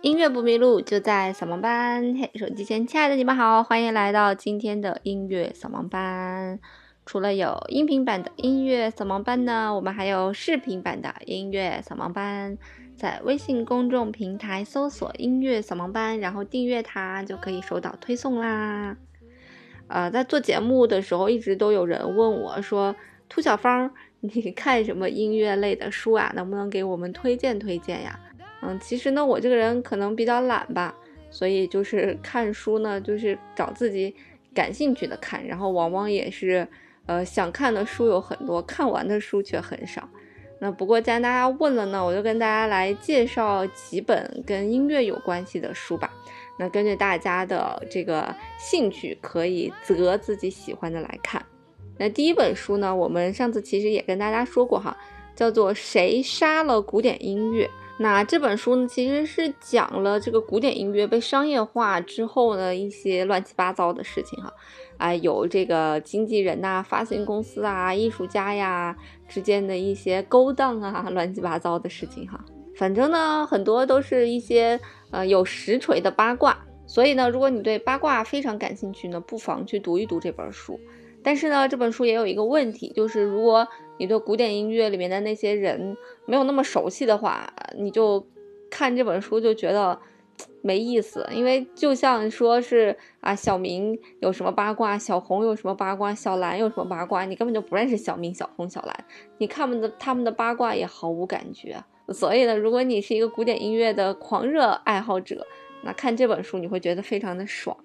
音乐不迷路，就在扫盲班。嘿，手机前亲爱的你们好，欢迎来到今天的音乐扫盲班。除了有音频版的音乐扫盲班呢，我们还有视频版的音乐扫盲班。在微信公众平台搜索“音乐扫盲班”，然后订阅它，就可以收到推送啦。呃，在做节目的时候，一直都有人问我说：“兔小芳，你看什么音乐类的书啊？能不能给我们推荐推荐呀？”嗯，其实呢，我这个人可能比较懒吧，所以就是 看书呢，就是找自己感兴趣的看，然后往往也是，呃，想看的书有很多，看完的书却很少。那不过既然大家问了呢，我就跟大家来介绍几本跟音乐有关系的书吧。那根据大家的这个兴趣，可以择自己喜欢的来看。那第一本书呢，我们上次其实也跟大家说过哈，叫做《谁杀了古典音乐》。那这本书呢，其实是讲了这个古典音乐被商业化之后呢一些乱七八糟的事情哈，啊，有这个经纪人呐、发行公司啊、艺术家呀之间的一些勾当啊，乱七八糟的事情哈。反正呢，很多都是一些呃有实锤的八卦，所以呢，如果你对八卦非常感兴趣呢，不妨去读一读这本书。但是呢，这本书也有一个问题，就是如果你对古典音乐里面的那些人没有那么熟悉的话，你就看这本书就觉得没意思。因为就像说是啊，小明有什么八卦，小红有什么八卦，小蓝有什么八卦，你根本就不认识小明、小红、小蓝，你看们的他们的八卦也毫无感觉。所以呢，如果你是一个古典音乐的狂热爱好者，那看这本书你会觉得非常的爽。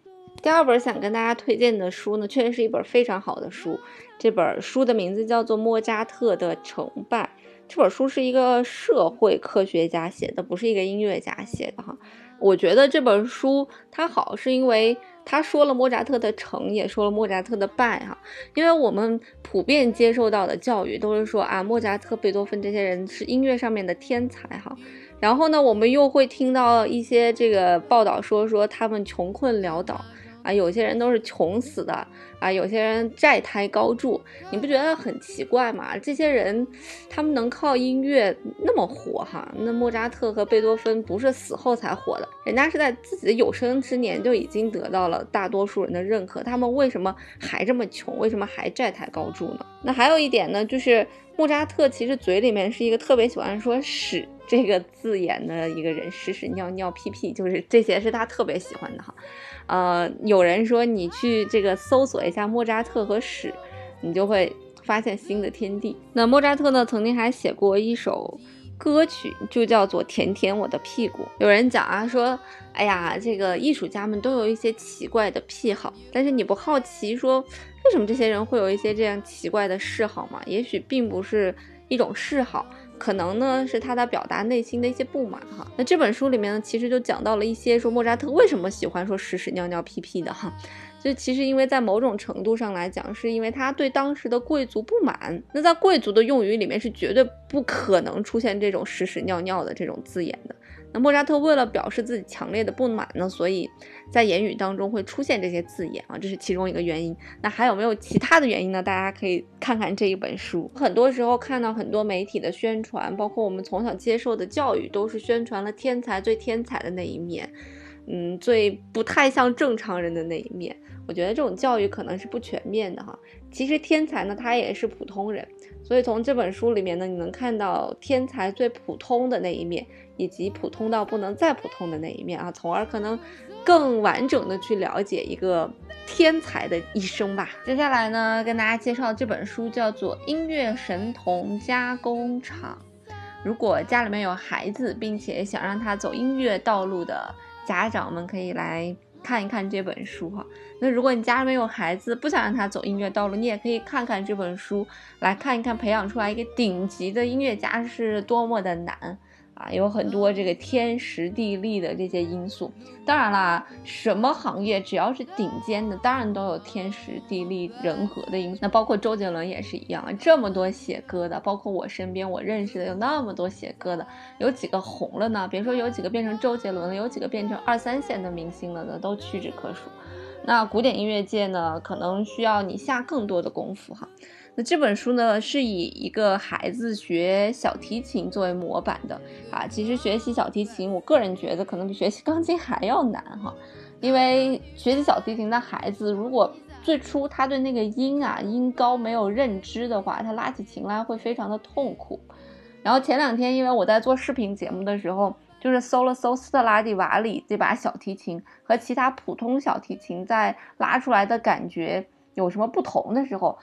第二本想跟大家推荐的书呢，确实是一本非常好的书。这本书的名字叫做《莫扎特的成败》。这本书是一个社会科学家写的，不是一个音乐家写的哈。我觉得这本书它好，是因为他说了莫扎特的成，也说了莫扎特的败哈。因为我们普遍接受到的教育都是说啊，莫扎特、贝多芬这些人是音乐上面的天才哈。然后呢，我们又会听到一些这个报道说说他们穷困潦倒。啊，有些人都是穷死的啊，有些人债台高筑，你不觉得很奇怪吗？这些人，他们能靠音乐那么火哈？那莫扎特和贝多芬不是死后才火的，人家是在自己的有生之年就已经得到了大多数人的认可，他们为什么还这么穷？为什么还债台高筑呢？那还有一点呢，就是莫扎特其实嘴里面是一个特别喜欢说屎这个字眼的一个人，屎屎尿尿屁屁，就是这些是他特别喜欢的哈。呃，有人说你去这个搜索一下莫扎特和屎，你就会发现新的天地。那莫扎特呢，曾经还写过一首歌曲，就叫做《舔舔我的屁股》。有人讲啊，说，哎呀，这个艺术家们都有一些奇怪的癖好，但是你不好奇说，为什么这些人会有一些这样奇怪的嗜好吗？也许并不是一种嗜好。可能呢是他在表达内心的一些不满哈。那这本书里面呢，其实就讲到了一些说莫扎特为什么喜欢说屎屎尿尿屁屁的哈。就其实因为在某种程度上来讲，是因为他对当时的贵族不满。那在贵族的用语里面是绝对不可能出现这种屎屎尿尿的这种字眼的。那莫扎特为了表示自己强烈的不满呢，所以在言语当中会出现这些字眼啊，这是其中一个原因。那还有没有其他的原因呢？大家可以看看这一本书。很多时候看到很多媒体的宣传，包括我们从小接受的教育，都是宣传了天才最天才的那一面，嗯，最不太像正常人的那一面。我觉得这种教育可能是不全面的哈。其实天才呢，他也是普通人。所以从这本书里面呢，你能看到天才最普通的那一面，以及普通到不能再普通的那一面啊，从而可能更完整的去了解一个天才的一生吧。接下来呢，跟大家介绍这本书叫做《音乐神童加工厂》。如果家里面有孩子，并且想让他走音乐道路的家长们，可以来。看一看这本书哈，那如果你家里面有孩子，不想让他走音乐道路，你也可以看看这本书，来看一看培养出来一个顶级的音乐家是多么的难。啊，有很多这个天时地利的这些因素。当然啦，什么行业只要是顶尖的，当然都有天时地利人和的因素。那包括周杰伦也是一样，这么多写歌的，包括我身边我认识的有那么多写歌的，有几个红了呢？别说有几个变成周杰伦了，有几个变成二三线的明星了呢，都屈指可数。那古典音乐界呢，可能需要你下更多的功夫哈。那这本书呢，是以一个孩子学小提琴作为模板的啊。其实学习小提琴，我个人觉得可能比学习钢琴还要难哈，因为学习小提琴的孩子，如果最初他对那个音啊音高没有认知的话，他拉起琴来会非常的痛苦。然后前两天，因为我在做视频节目的时候，就是搜了搜斯特拉蒂瓦里这把小提琴和其他普通小提琴在拉出来的感觉有什么不同的时候。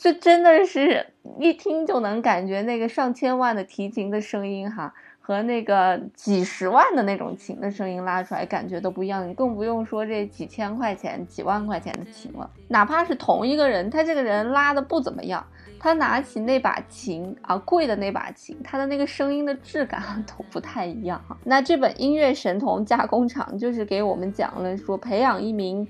这真的是一听就能感觉那个上千万的提琴的声音哈，和那个几十万的那种琴的声音拉出来感觉都不一样。你更不用说这几千块钱、几万块钱的琴了。哪怕是同一个人，他这个人拉的不怎么样，他拿起那把琴啊，贵的那把琴，他的那个声音的质感都不太一样哈。那这本《音乐神童加工厂》就是给我们讲了说，培养一名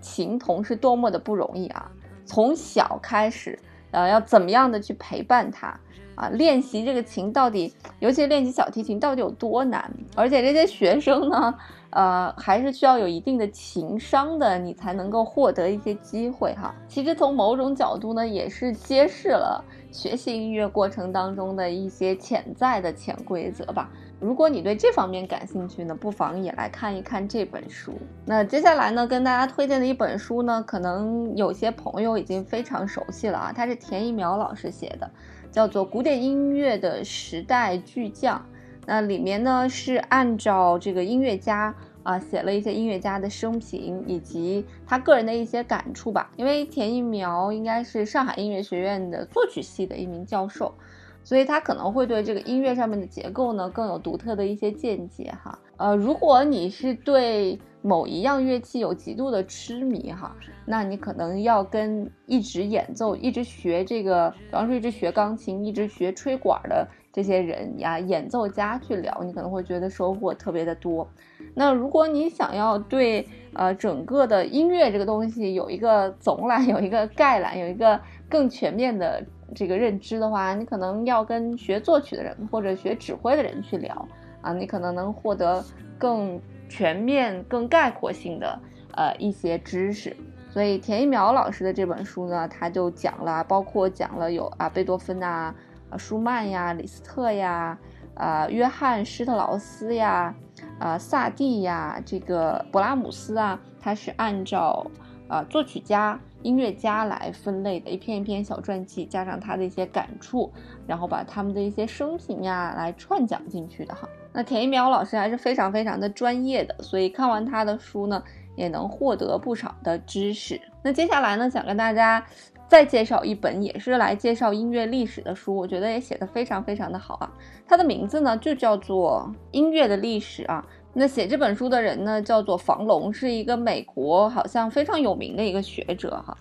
琴童是多么的不容易啊。从小开始，呃，要怎么样的去陪伴他啊？练习这个琴到底，尤其练习小提琴到底有多难？而且这些学生呢，呃，还是需要有一定的情商的，你才能够获得一些机会哈。其实从某种角度呢，也是揭示了学习音乐过程当中的一些潜在的潜规则吧。如果你对这方面感兴趣呢，不妨也来看一看这本书。那接下来呢，跟大家推荐的一本书呢，可能有些朋友已经非常熟悉了啊，它是田一苗老师写的，叫做《古典音乐的时代巨匠》。那里面呢是按照这个音乐家啊写了一些音乐家的生平以及他个人的一些感触吧。因为田一苗应该是上海音乐学院的作曲系的一名教授。所以他可能会对这个音乐上面的结构呢更有独特的一些见解哈。呃，如果你是对某一样乐器有极度的痴迷哈，那你可能要跟一直演奏、一直学这个，比方说一直学钢琴、一直学吹管的这些人呀，演奏家去聊，你可能会觉得收获特别的多。那如果你想要对呃整个的音乐这个东西有一个总览、有一个概览、有一个更全面的。这个认知的话，你可能要跟学作曲的人或者学指挥的人去聊啊，你可能能获得更全面、更概括性的呃一些知识。所以田一苗老师的这本书呢，他就讲了，包括讲了有啊贝多芬啊、啊舒曼呀、李斯特呀、啊约翰施特劳斯呀、啊萨蒂呀、这个勃拉姆斯啊，他是按照啊作曲家。音乐家来分类的一篇一篇小传记，加上他的一些感触，然后把他们的一些生平呀来串讲进去的哈。那田一苗老师还是非常非常的专业的，所以看完他的书呢，也能获得不少的知识。那接下来呢，想跟大家再介绍一本也是来介绍音乐历史的书，我觉得也写的非常非常的好啊。它的名字呢就叫做《音乐的历史》啊。那写这本书的人呢，叫做房龙，是一个美国好像非常有名的一个学者哈。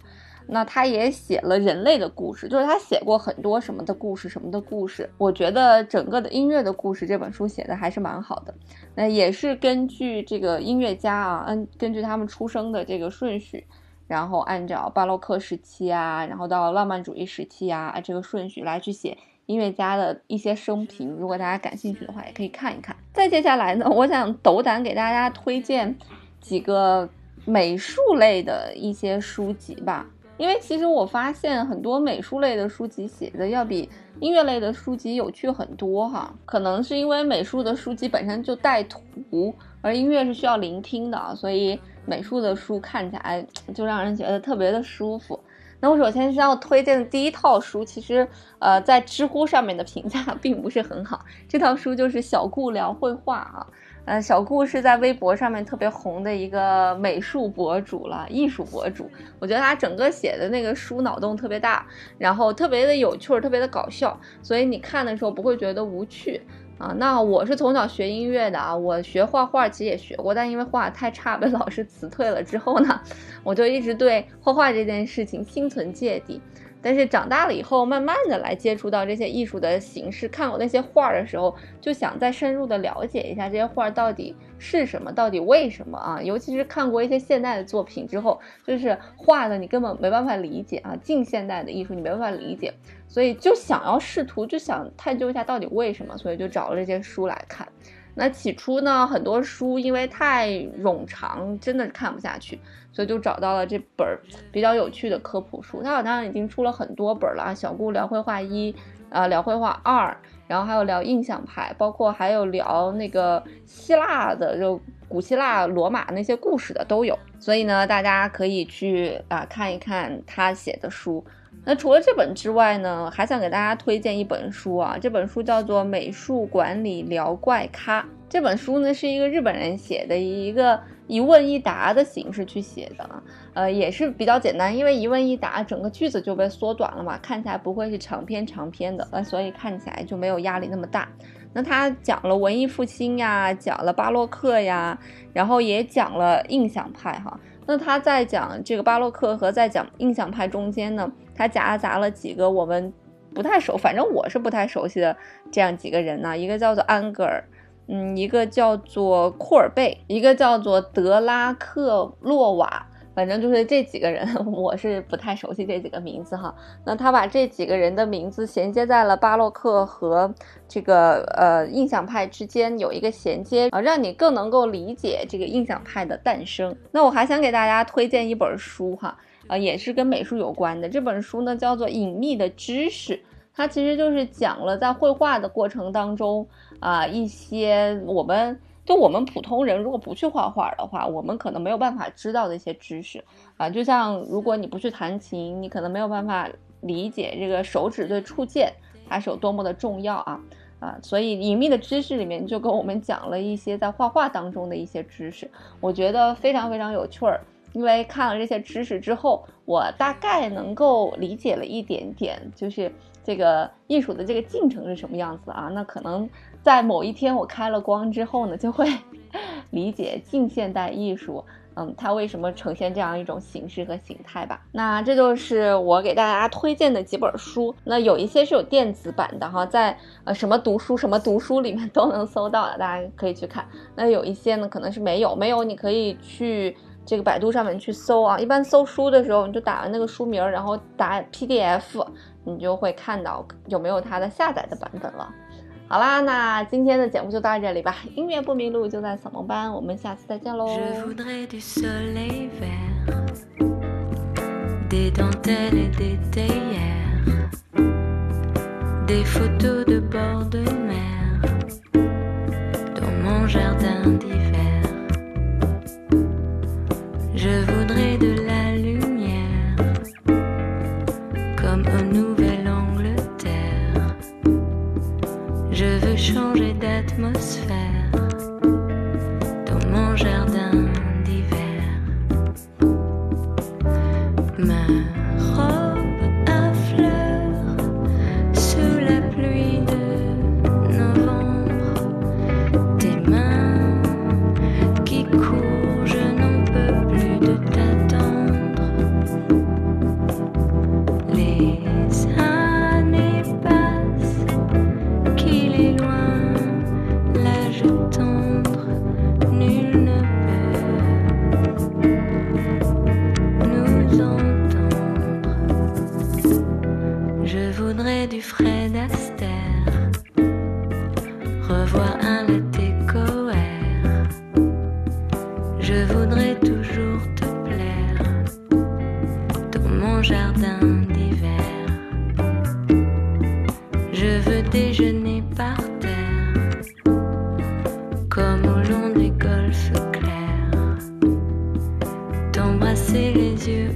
那他也写了人类的故事，就是他写过很多什么的故事，什么的故事。我觉得整个的音乐的故事这本书写的还是蛮好的。那也是根据这个音乐家啊，嗯，根据他们出生的这个顺序，然后按照巴洛克时期啊，然后到浪漫主义时期啊，这个顺序来去写。音乐家的一些生平，如果大家感兴趣的话，也可以看一看。再接下来呢，我想斗胆给大家推荐几个美术类的一些书籍吧。因为其实我发现很多美术类的书籍写的要比音乐类的书籍有趣很多哈。可能是因为美术的书籍本身就带图，而音乐是需要聆听的，所以美术的书看起来就让人觉得特别的舒服。那我首先是要推荐的第一套书，其实，呃，在知乎上面的评价 并不是很好。这套书就是小顾聊绘画啊，呃，小顾是在微博上面特别红的一个美术博主了，艺术博主。我觉得他整个写的那个书脑洞特别大，然后特别的有趣，特别的搞笑，所以你看的时候不会觉得无趣。啊，那我是从小学音乐的啊，我学画画其实也学过，但因为画太差 被老师辞退了之后呢，我就一直对画画这件事情心存芥蒂。但是长大了以后，慢慢的来接触到这些艺术的形式，看过那些画的时候，就想再深入的了解一下这些画到底是什么，到底为什么啊？尤其是看过一些现代的作品之后，就是画的你根本没办法理解啊，近现代的艺术你没办法理解，所以就想要试图就想探究一下到底为什么，所以就找了这些书来看。那起初呢，很多书因为太冗长，真的看不下去。所以就找到了这本比较有趣的科普书。它好像已经出了很多本了，小姑聊绘画一，啊，聊绘画二，然后还有聊印象派，包括还有聊那个希腊的，就古希腊、罗马那些故事的都有。所以呢，大家可以去啊看一看他写的书。那除了这本之外呢，还想给大家推荐一本书啊，这本书叫做《美术管理聊怪咖》。这本书呢是一个日本人写的，一个一问一答的形式去写的，呃，也是比较简单，因为一问一答，整个句子就被缩短了嘛，看起来不会是长篇长篇的，呃，所以看起来就没有压力那么大。那他讲了文艺复兴呀，讲了巴洛克呀，然后也讲了印象派哈。那他在讲这个巴洛克和在讲印象派中间呢，他夹杂了几个我们不太熟，反正我是不太熟悉的这样几个人呢，一个叫做安格尔。嗯，一个叫做库尔贝，一个叫做德拉克洛瓦，反正就是这几个人，我是不太熟悉这几个名字哈。那他把这几个人的名字衔接在了巴洛克和这个呃印象派之间，有一个衔接啊，让你更能够理解这个印象派的诞生。那我还想给大家推荐一本书哈，啊，也是跟美术有关的。这本书呢叫做《隐秘的知识》，它其实就是讲了在绘画的过程当中。啊，一些我们就我们普通人如果不去画画的话，我们可能没有办法知道的一些知识啊。就像如果你不去弹琴，你可能没有办法理解这个手指对触键它是有多么的重要啊啊。所以隐秘的知识里面就跟我们讲了一些在画画当中的一些知识，我觉得非常非常有趣儿。因为看了这些知识之后，我大概能够理解了一点点，就是这个艺术的这个进程是什么样子啊。那可能。在某一天我开了光之后呢，就会 理解近现代艺术，嗯，它为什么呈现这样一种形式和形态吧。那这就是我给大家推荐的几本书。那有一些是有电子版的哈，在呃什么读书什么读书里面都能搜到的，大家可以去看。那有一些呢可能是没有，没有你可以去这个百度上面去搜啊。一般搜书的时候，你就打完那个书名，然后打 PDF，你就会看到有没有它的下载的版本了。好啦，那今天的节目就到这里吧。音乐不迷路就在扫盲班，我们下次再见喽。好。tombe à ses yeux.